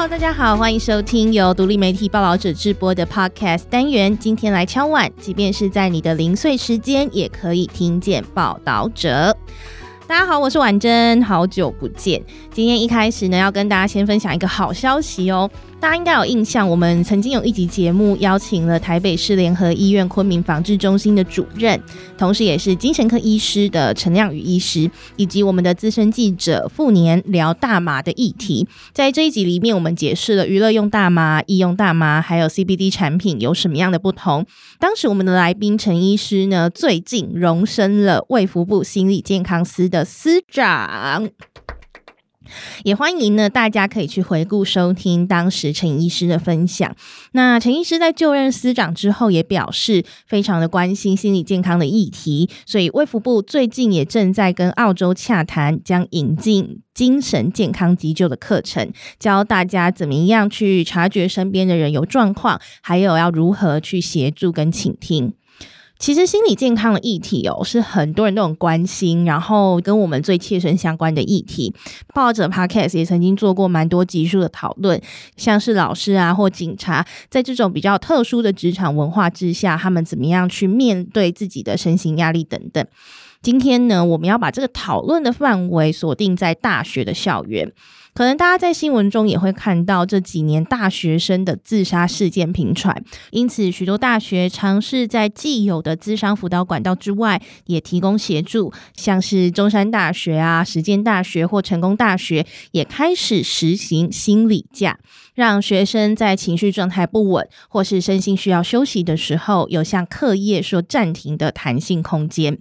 Hello，大家好，欢迎收听由独立媒体报道者制播的 Podcast 单元。今天来敲碗，即便是在你的零碎时间，也可以听见报道者。大家好，我是婉珍，好久不见。今天一开始呢，要跟大家先分享一个好消息哦。大家应该有印象，我们曾经有一集节目邀请了台北市联合医院昆明防治中心的主任，同时也是精神科医师的陈亮宇医师，以及我们的资深记者傅年聊大麻的议题。在这一集里面，我们解释了娱乐用大麻、医用大麻还有 CBD 产品有什么样的不同。当时我们的来宾陈医师呢，最近荣升了卫福部心理健康司的司长。也欢迎呢，大家可以去回顾收听当时陈医师的分享。那陈医师在就任司长之后，也表示非常的关心心理健康的议题，所以卫福部最近也正在跟澳洲洽谈，将引进精神健康急救的课程，教大家怎么样去察觉身边的人有状况，还有要如何去协助跟倾听。其实心理健康的议题哦，是很多人都很关心，然后跟我们最切身相关的议题。报道者 Podcast 也曾经做过蛮多集数的讨论，像是老师啊或警察，在这种比较特殊的职场文化之下，他们怎么样去面对自己的身心压力等等。今天呢，我们要把这个讨论的范围锁定在大学的校园。可能大家在新闻中也会看到这几年大学生的自杀事件频传，因此许多大学尝试在既有的资商辅导管道之外，也提供协助，像是中山大学啊、实践大学或成功大学也开始实行心理假，让学生在情绪状态不稳或是身心需要休息的时候，有向课业说暂停的弹性空间。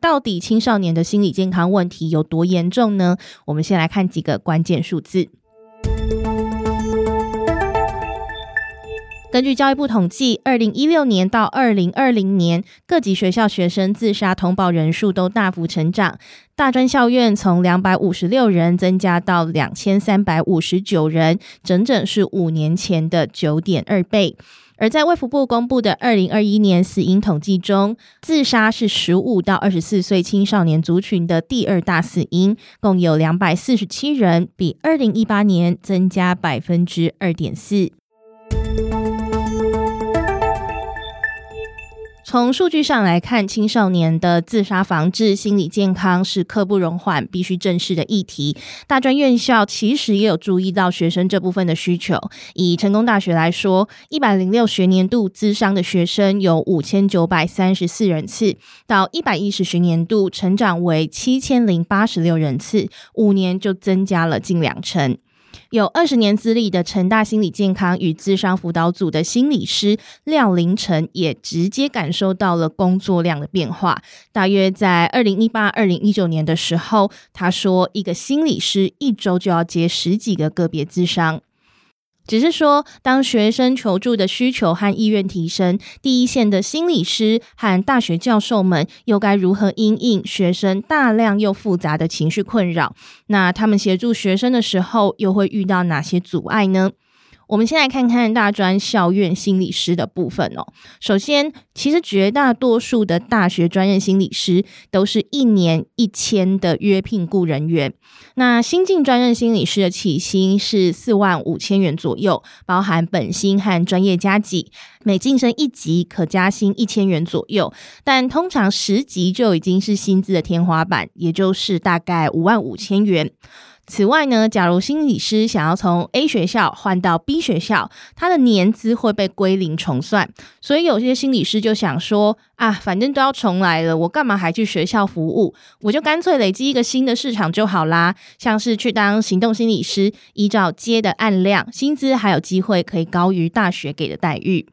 到底青少年的心理健康问题有多严重呢？我们先来看几个关键数字。根据教育部统计，二零一六年到二零二零年，各级学校学生自杀通报人数都大幅成长。大专校院从两百五十六人增加到两千三百五十九人，整整是五年前的九点二倍。而在卫福部公布的二零二一年死因统计中，自杀是十五到二十四岁青少年族群的第二大死因，共有两百四十七人，比二零一八年增加百分之二点四。从数据上来看，青少年的自杀防治、心理健康是刻不容缓、必须正视的议题。大专院校其实也有注意到学生这部分的需求。以成功大学来说，一百零六学年度咨商的学生有五千九百三十四人次，到一百一十学年度成长为七千零八十六人次，五年就增加了近两成。有二十年资历的成大心理健康与智商辅导组的心理师廖凌晨也直接感受到了工作量的变化。大约在二零一八、二零一九年的时候，他说，一个心理师一周就要接十几个个别智商。只是说，当学生求助的需求和意愿提升，第一线的心理师和大学教授们又该如何因应学生大量又复杂的情绪困扰？那他们协助学生的时候，又会遇到哪些阻碍呢？我们先来看看大专校院心理师的部分哦。首先，其实绝大多数的大学专任心理师都是一年一签的约聘雇人员。那新进专任心理师的起薪是四万五千元左右，包含本薪和专业加给，每晋升一级可加薪一千元左右。但通常十级就已经是薪资的天花板，也就是大概五万五千元。此外呢，假如心理师想要从 A 学校换到 B 学校，他的年资会被归零重算，所以有些心理师就想说啊，反正都要重来了，我干嘛还去学校服务？我就干脆累积一个新的市场就好啦。像是去当行动心理师，依照接的案量，薪资还有机会可以高于大学给的待遇。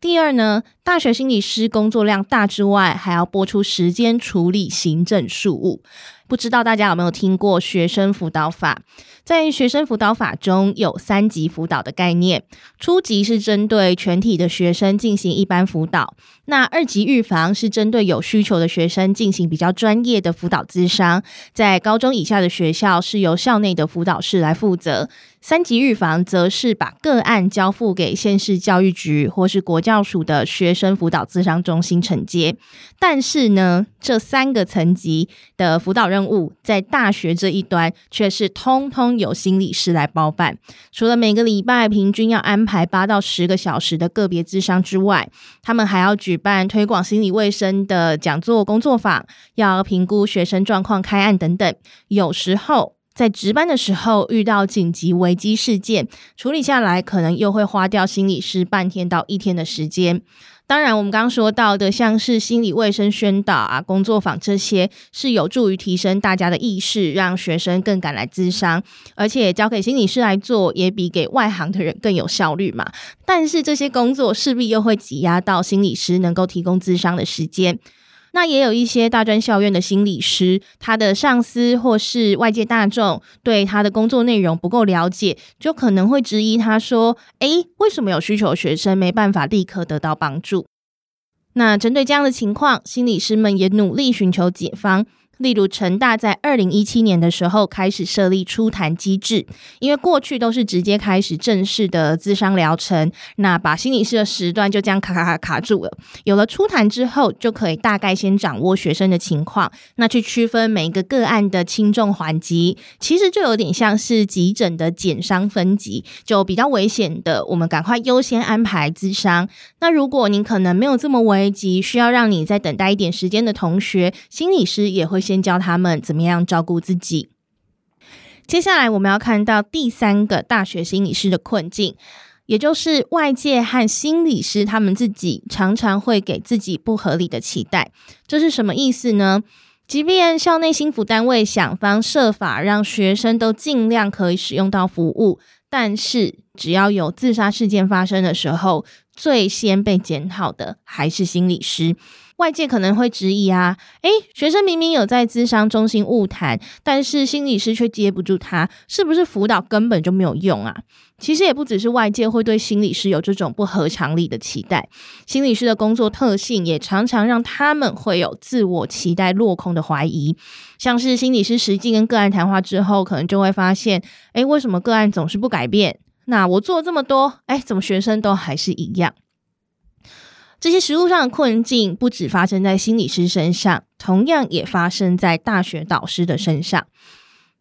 第二呢，大学心理师工作量大之外，还要拨出时间处理行政事务。不知道大家有没有听过学生辅导法？在学生辅导法中有三级辅导的概念，初级是针对全体的学生进行一般辅导，那二级预防是针对有需求的学生进行比较专业的辅导咨商，在高中以下的学校是由校内的辅导室来负责，三级预防则是把个案交付给县市教育局或是国教署的学生辅导咨商中心承接。但是呢，这三个层级的辅导任务在大学这一端却是通通由心理师来包办。除了每个礼拜平均要安排八到十个小时的个别智商之外，他们还要举办推广心理卫生的讲座、工作坊，要评估学生状况、开案等等。有时候，在值班的时候遇到紧急危机事件，处理下来可能又会花掉心理师半天到一天的时间。当然，我们刚刚说到的，像是心理卫生宣导啊、工作坊这些，是有助于提升大家的意识，让学生更敢来咨商，而且交给心理师来做，也比给外行的人更有效率嘛。但是这些工作势必又会挤压到心理师能够提供咨商的时间。那也有一些大专校院的心理师，他的上司或是外界大众对他的工作内容不够了解，就可能会质疑他说：“诶，为什么有需求学生没办法立刻得到帮助？”那针对这样的情况，心理师们也努力寻求解方。例如，成大在二零一七年的时候开始设立初谈机制，因为过去都是直接开始正式的咨商疗程，那把心理师的时段就这样卡卡卡卡住了。有了初谈之后，就可以大概先掌握学生的情况，那去区分每一个个案的轻重缓急，其实就有点像是急诊的减伤分级，就比较危险的，我们赶快优先安排咨商。那如果您可能没有这么危急，需要让你再等待一点时间的同学，心理师也会。先教他们怎么样照顾自己。接下来我们要看到第三个大学心理师的困境，也就是外界和心理师他们自己常常会给自己不合理的期待。这是什么意思呢？即便校内心辅单位想方设法让学生都尽量可以使用到服务，但是只要有自杀事件发生的时候，最先被检讨的还是心理师。外界可能会质疑啊，诶，学生明明有在咨商中心误谈，但是心理师却接不住他，是不是辅导根本就没有用啊？其实也不只是外界会对心理师有这种不合常理的期待，心理师的工作特性也常常让他们会有自我期待落空的怀疑。像是心理师实际跟个案谈话之后，可能就会发现，诶，为什么个案总是不改变？那我做这么多，诶，怎么学生都还是一样？这些实务上的困境不只发生在心理师身上，同样也发生在大学导师的身上。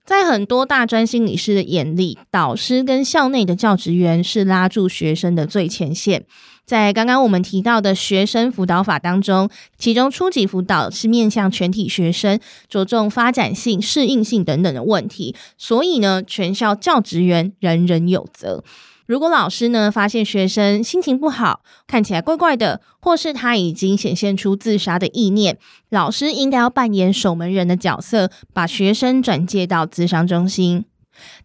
在很多大专心理师的眼里，导师跟校内的教职员是拉住学生的最前线。在刚刚我们提到的学生辅导法当中，其中初级辅导是面向全体学生，着重发展性、适应性等等的问题，所以呢，全校教职员人人有责。如果老师呢，发现学生心情不好，看起来怪怪的，或是他已经显现出自杀的意念，老师应该要扮演守门人的角色，把学生转介到咨商中心。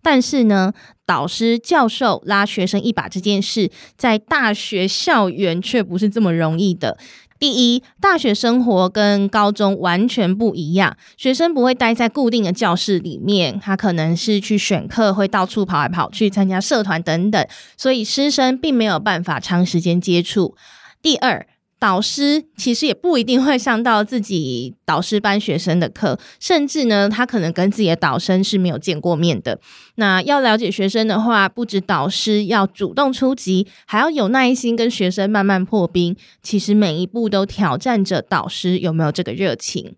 但是呢，导师、教授拉学生一把这件事，在大学校园却不是这么容易的。第一，大学生活跟高中完全不一样，学生不会待在固定的教室里面，他可能是去选课，会到处跑来跑去，参加社团等等，所以师生并没有办法长时间接触。第二，导师其实也不一定会上到自己导师班学生的课，甚至呢，他可能跟自己的导生是没有见过面的。那要了解学生的话，不止导师要主动出击，还要有耐心跟学生慢慢破冰。其实每一步都挑战着导师有没有这个热情。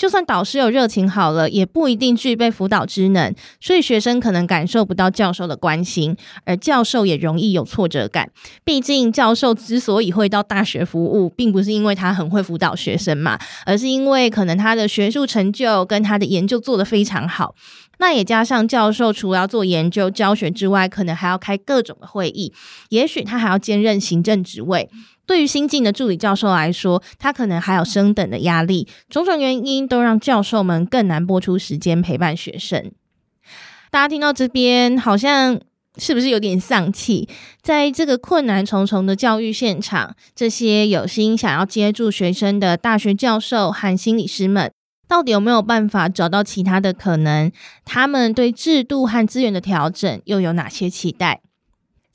就算导师有热情好了，也不一定具备辅导职能，所以学生可能感受不到教授的关心，而教授也容易有挫折感。毕竟教授之所以会到大学服务，并不是因为他很会辅导学生嘛，而是因为可能他的学术成就跟他的研究做得非常好。那也加上教授除了要做研究教学之外，可能还要开各种的会议，也许他还要兼任行政职位。对于新进的助理教授来说，他可能还有升等的压力，种种原因都让教授们更难拨出时间陪伴学生。大家听到这边，好像是不是有点丧气？在这个困难重重的教育现场，这些有心想要接住学生的大学教授和心理师们，到底有没有办法找到其他的可能？他们对制度和资源的调整又有哪些期待？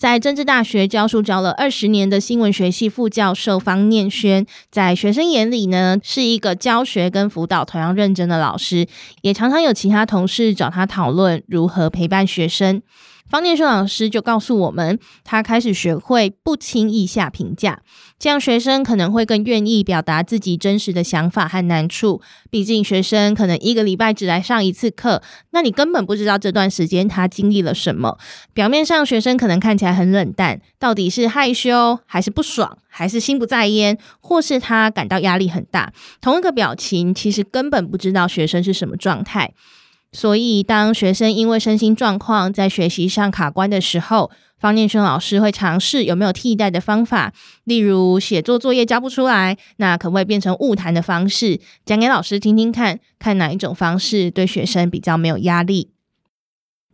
在政治大学教书教了二十年的新闻学系副教授方念轩，在学生眼里呢，是一个教学跟辅导同样认真的老师，也常常有其他同事找他讨论如何陪伴学生。方念顺老师就告诉我们，他开始学会不轻易下评价，这样学生可能会更愿意表达自己真实的想法和难处。毕竟学生可能一个礼拜只来上一次课，那你根本不知道这段时间他经历了什么。表面上学生可能看起来很冷淡，到底是害羞还是不爽，还是心不在焉，或是他感到压力很大？同一个表情，其实根本不知道学生是什么状态。所以，当学生因为身心状况在学习上卡关的时候，方念轩老师会尝试有没有替代的方法，例如写作作业交不出来，那可不可以变成误谈的方式，讲给老师听听看，看哪一种方式对学生比较没有压力。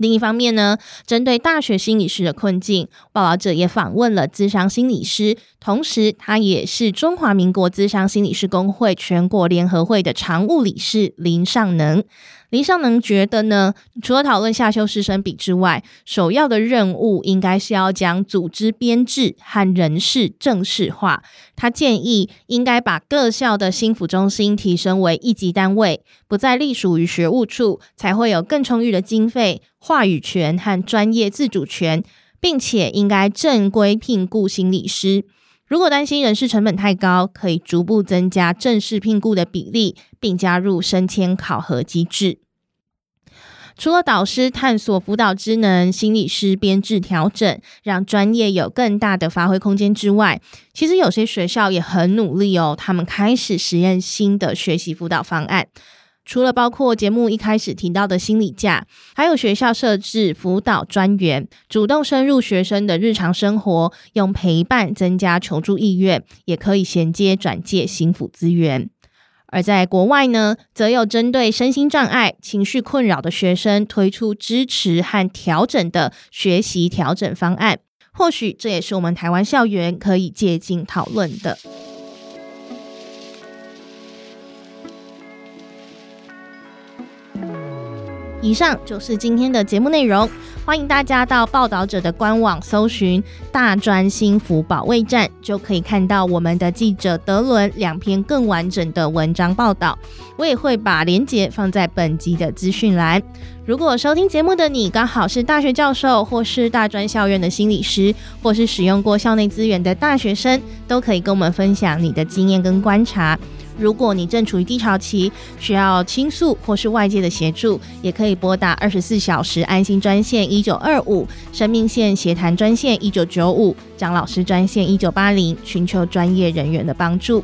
另一方面呢，针对大学心理师的困境，报道者也访问了咨商心理师，同时他也是中华民国咨商心理师工会全国联合会的常务理事林尚能。林尚能觉得呢，除了讨论下修师生比之外，首要的任务应该是要将组织编制和人事正式化。他建议应该把各校的心辅中心提升为一级单位，不再隶属于学务处，才会有更充裕的经费、话语权和专业自主权，并且应该正规聘雇心理师。如果担心人事成本太高，可以逐步增加正式聘雇的比例，并加入升迁考核机制。除了导师探索辅导职能、心理师编制调整，让专业有更大的发挥空间之外，其实有些学校也很努力哦。他们开始实验新的学习辅导方案，除了包括节目一开始提到的心理假，还有学校设置辅导专员，主动深入学生的日常生活，用陪伴增加求助意愿，也可以衔接转介心辅资源。而在国外呢，则有针对身心障碍、情绪困扰的学生推出支持和调整的学习调整方案。或许这也是我们台湾校园可以借鉴讨论的。以上就是今天的节目内容，欢迎大家到报道者的官网搜寻“大专心辅保卫战”，就可以看到我们的记者德伦两篇更完整的文章报道。我也会把连结放在本集的资讯栏。如果收听节目的你刚好是大学教授，或是大专校院的心理师，或是使用过校内资源的大学生，都可以跟我们分享你的经验跟观察。如果你正处于低潮期，需要倾诉或是外界的协助，也可以拨打二十四小时安心专线一九二五、生命线协谈专线一九九五、张老师专线一九八零，寻求专业人员的帮助。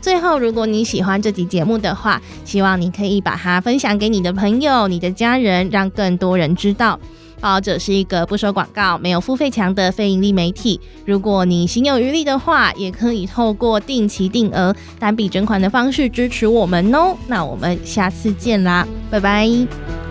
最后，如果你喜欢这集节目的话，希望你可以把它分享给你的朋友、你的家人，让更多人知道。报导者是一个不收广告、没有付费墙的非盈利媒体。如果你心有余力的话，也可以透过定期定额、单笔捐款的方式支持我们哦。那我们下次见啦，拜拜。